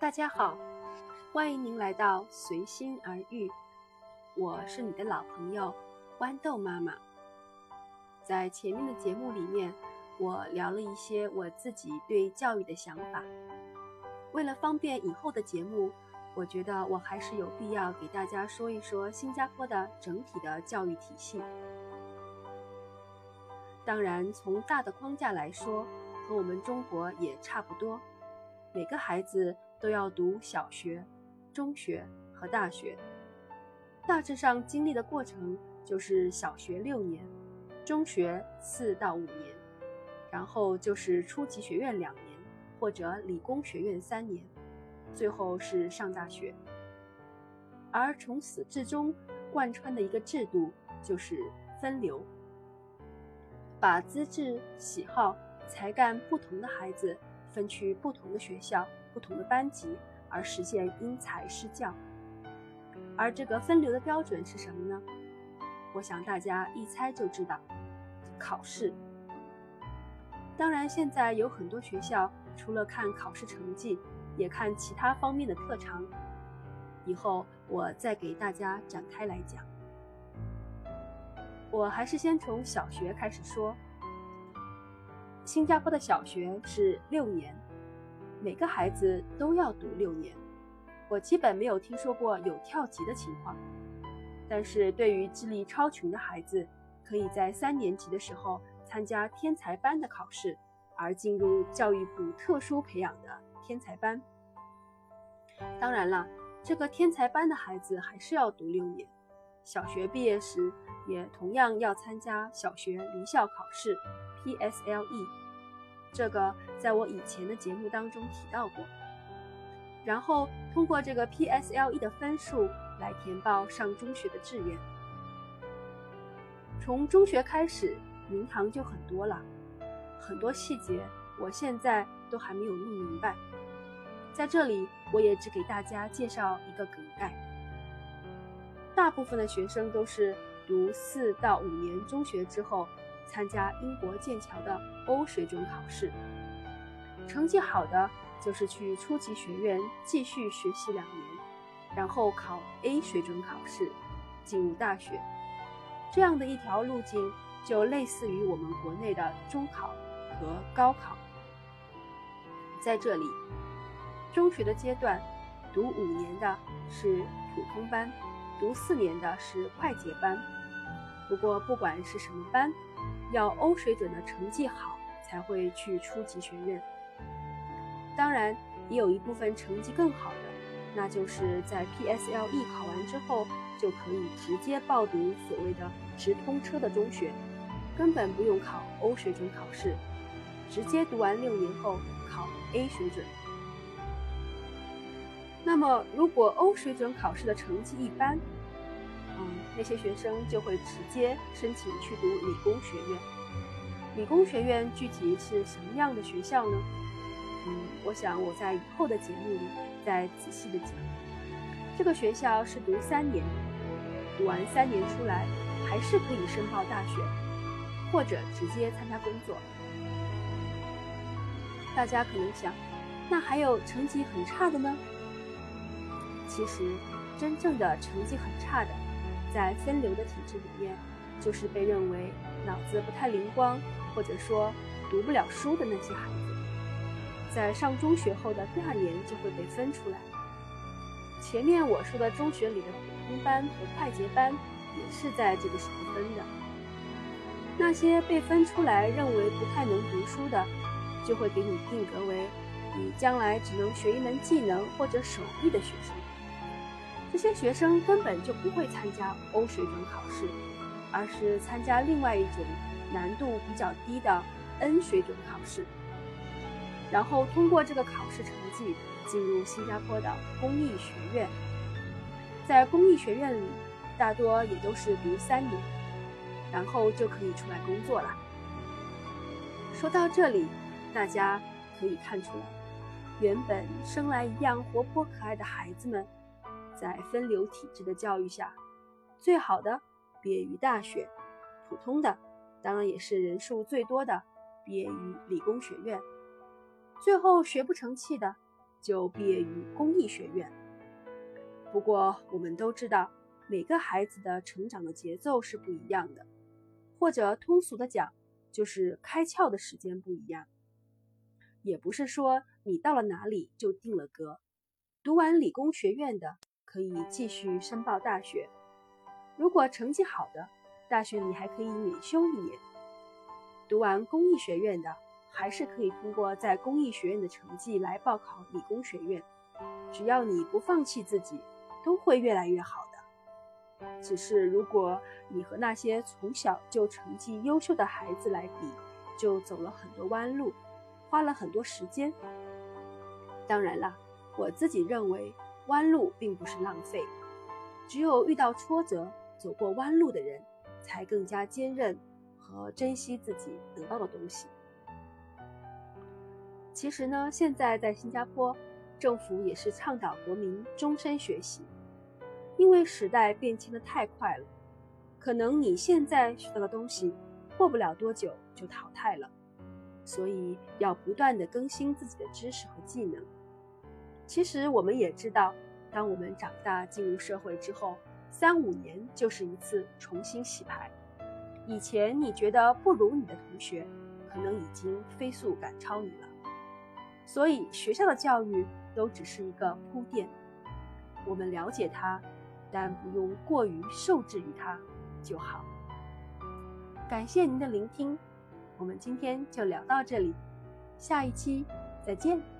大家好，欢迎您来到随心而遇，我是你的老朋友豌豆妈妈。在前面的节目里面，我聊了一些我自己对教育的想法。为了方便以后的节目，我觉得我还是有必要给大家说一说新加坡的整体的教育体系。当然，从大的框架来说，和我们中国也差不多，每个孩子都要读小学、中学和大学。大致上经历的过程就是小学六年，中学四到五年，然后就是初级学院两年，或者理工学院三年，最后是上大学。而从始至终贯穿的一个制度就是分流。把资质、喜好、才干不同的孩子分去不同的学校、不同的班级，而实现因材施教。而这个分流的标准是什么呢？我想大家一猜就知道，考试。当然，现在有很多学校除了看考试成绩，也看其他方面的特长。以后我再给大家展开来讲。我还是先从小学开始说。新加坡的小学是六年，每个孩子都要读六年。我基本没有听说过有跳级的情况。但是对于智力超群的孩子，可以在三年级的时候参加天才班的考试，而进入教育部特殊培养的天才班。当然了，这个天才班的孩子还是要读六年。小学毕业时，也同样要参加小学离校考试 （PSLE）。这个在我以前的节目当中提到过。然后通过这个 PSLE 的分数来填报上中学的志愿。从中学开始，名堂就很多了，很多细节我现在都还没有弄明白。在这里，我也只给大家介绍一个梗概。大部分的学生都是读四到五年中学之后，参加英国剑桥的 O 水准考试。成绩好的就是去初级学院继续学习两年，然后考 A 水准考试，进入大学。这样的一条路径就类似于我们国内的中考和高考。在这里，中学的阶段，读五年的是普通班。读四年的是快捷班，不过不管是什么班，要欧水准的成绩好才会去初级学院。当然，也有一部分成绩更好的，那就是在 PSLE 考完之后就可以直接报读所谓的直通车的中学，根本不用考欧水准考试，直接读完六年后考 A 水准。那么，如果欧水准考试的成绩一般，那些学生就会直接申请去读理工学院。理工学院具体是什么样的学校呢？嗯，我想我在以后的节目里再仔细的讲。这个学校是读三年，读完三年出来，还是可以申报大学，或者直接参加工作。大家可能想，那还有成绩很差的呢？其实，真正的成绩很差的，在分流的体制里面，就是被认为脑子不太灵光，或者说读不了书的那些孩子，在上中学后的第二年就会被分出来。前面我说的中学里的普通班和快捷班，也是在这个时候分的。那些被分出来认为不太能读书的，就会给你定格为你将来只能学一门技能或者手艺的学生。这些学生根本就不会参加欧水准考试，而是参加另外一种难度比较低的 N 水准考试，然后通过这个考试成绩进入新加坡的工艺学院。在工艺学院里，大多也都是读三年，然后就可以出来工作了。说到这里，大家可以看出来，原本生来一样活泼可爱的孩子们。在分流体制的教育下，最好的毕业于大学，普通的当然也是人数最多的毕业于理工学院。最后学不成器的，就毕业于工艺学院。不过，我们都知道，每个孩子的成长的节奏是不一样的，或者通俗的讲，就是开窍的时间不一样。也不是说你到了哪里就定了格，读完理工学院的可以继续申报大学，如果成绩好的，大学里还可以免修一年。读完工艺学院的，还是可以通过在工艺学院的成绩来报考理工学院。只要你不放弃自己。都会越来越好的。只是如果你和那些从小就成绩优秀的孩子来比，就走了很多弯路，花了很多时间。当然了，我自己认为弯路并不是浪费，只有遇到挫折、走过弯路的人，才更加坚韧和珍惜自己得到的东西。其实呢，现在在新加坡，政府也是倡导国民终身学习。因为时代变迁的太快了，可能你现在学到的东西，过不了多久就淘汰了，所以要不断的更新自己的知识和技能。其实我们也知道，当我们长大进入社会之后，三五年就是一次重新洗牌。以前你觉得不如你的同学，可能已经飞速赶超你了。所以学校的教育都只是一个铺垫，我们了解它。但不用过于受制于它就好。感谢您的聆听，我们今天就聊到这里，下一期再见。